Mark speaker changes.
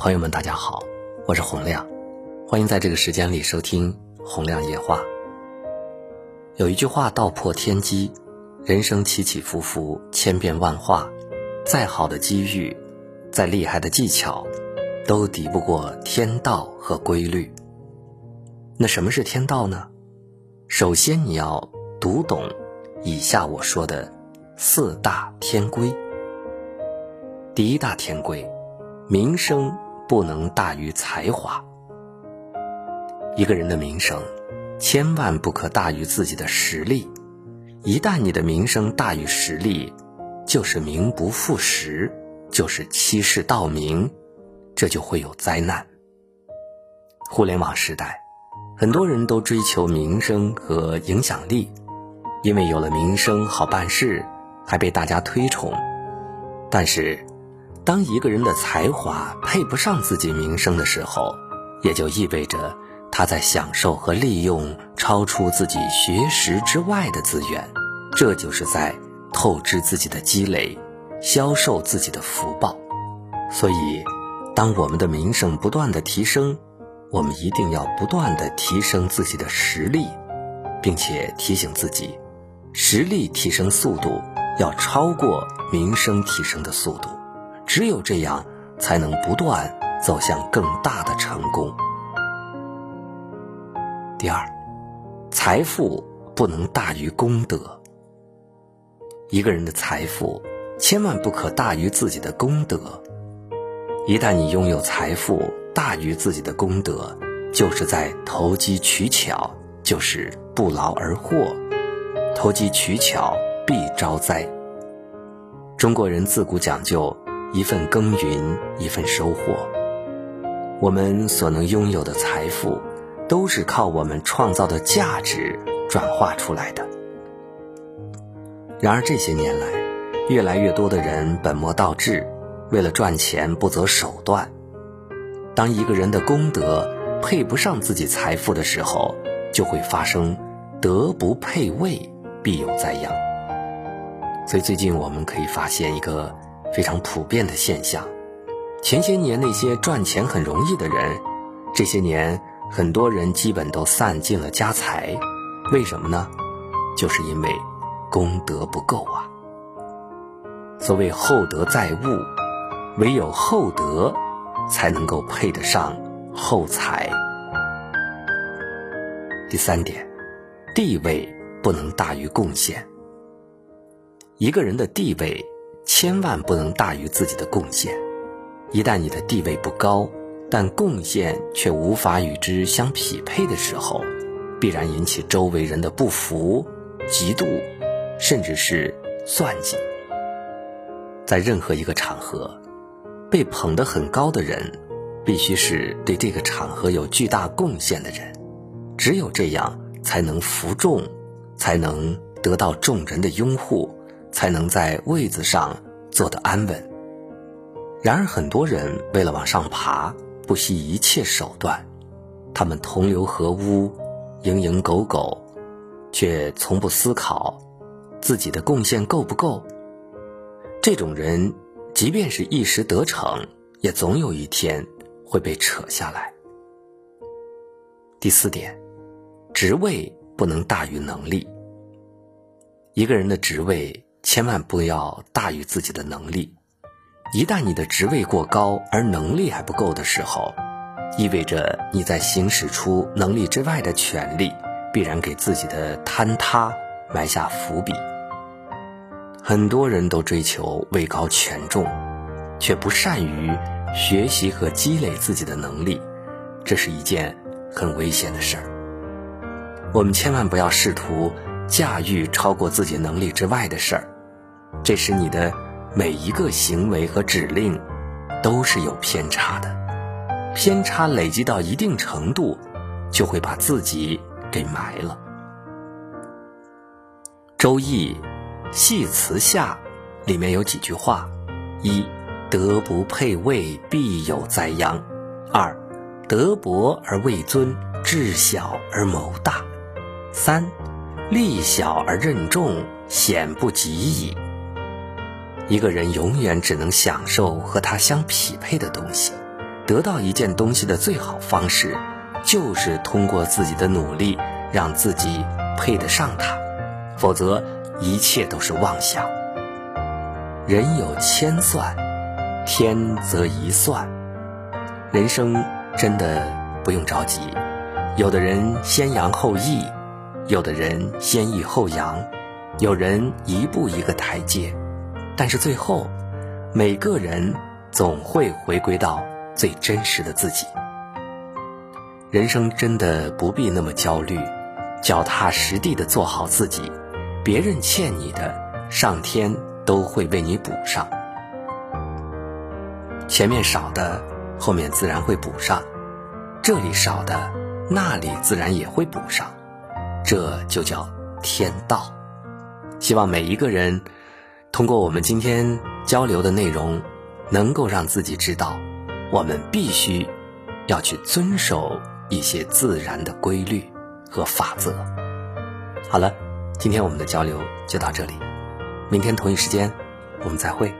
Speaker 1: 朋友们，大家好，我是洪亮，欢迎在这个时间里收听洪亮夜话。有一句话道破天机：人生起起伏伏，千变万化，再好的机遇，再厉害的技巧，都抵不过天道和规律。那什么是天道呢？首先你要读懂以下我说的四大天规。第一大天规，名声不能大于才华。一个人的名声，千万不可大于自己的实力。一旦你的名声大于实力，就是名不副实，就是欺世盗名，这就会有灾难。互联网时代。很多人都追求名声和影响力，因为有了名声好办事，还被大家推崇。但是，当一个人的才华配不上自己名声的时候，也就意味着他在享受和利用超出自己学识之外的资源，这就是在透支自己的积累，销售自己的福报。所以，当我们的名声不断的提升。我们一定要不断的提升自己的实力，并且提醒自己，实力提升速度要超过名声提升的速度，只有这样才能不断走向更大的成功。第二，财富不能大于功德。一个人的财富千万不可大于自己的功德。一旦你拥有财富，大于自己的功德，就是在投机取巧，就是不劳而获。投机取巧必招灾。中国人自古讲究一份耕耘一份收获。我们所能拥有的财富，都是靠我们创造的价值转化出来的。然而这些年来，越来越多的人本末倒置，为了赚钱不择手段。当一个人的功德配不上自己财富的时候，就会发生德不配位，必有灾殃。所以最近我们可以发现一个非常普遍的现象：前些年那些赚钱很容易的人，这些年很多人基本都散尽了家财。为什么呢？就是因为功德不够啊。所谓厚德载物，唯有厚德。才能够配得上厚财。第三点，地位不能大于贡献。一个人的地位千万不能大于自己的贡献。一旦你的地位不高，但贡献却无法与之相匹配的时候，必然引起周围人的不服、嫉妒，甚至是算计。在任何一个场合。被捧得很高的人，必须是对这个场合有巨大贡献的人，只有这样才能服众，才能得到众人的拥护，才能在位子上坐得安稳。然而，很多人为了往上爬，不惜一切手段，他们同流合污，蝇营狗苟，却从不思考自己的贡献够不够。这种人。即便是一时得逞，也总有一天会被扯下来。第四点，职位不能大于能力。一个人的职位千万不要大于自己的能力。一旦你的职位过高，而能力还不够的时候，意味着你在行使出能力之外的权利，必然给自己的坍塌埋下伏笔。很多人都追求位高权重，却不善于学习和积累自己的能力，这是一件很危险的事儿。我们千万不要试图驾驭超过自己能力之外的事儿，这时你的每一个行为和指令都是有偏差的，偏差累积到一定程度，就会把自己给埋了。周易。系辞下，里面有几句话：一，德不配位，必有灾殃；二，德薄而位尊，智小而谋大；三，力小而任重，险不及矣。一个人永远只能享受和他相匹配的东西，得到一件东西的最好方式，就是通过自己的努力，让自己配得上它，否则一切都是妄想。人有千算，天则一算。人生真的不用着急，有的人先扬后抑，有的人先抑后扬，有人一步一个台阶，但是最后，每个人总会回归到最真实的自己。人生真的不必那么焦虑，脚踏实地的做好自己，别人欠你的，上天都会为你补上。前面少的。后面自然会补上，这里少的，那里自然也会补上，这就叫天道。希望每一个人通过我们今天交流的内容，能够让自己知道，我们必须要去遵守一些自然的规律和法则。好了，今天我们的交流就到这里，明天同一时间我们再会。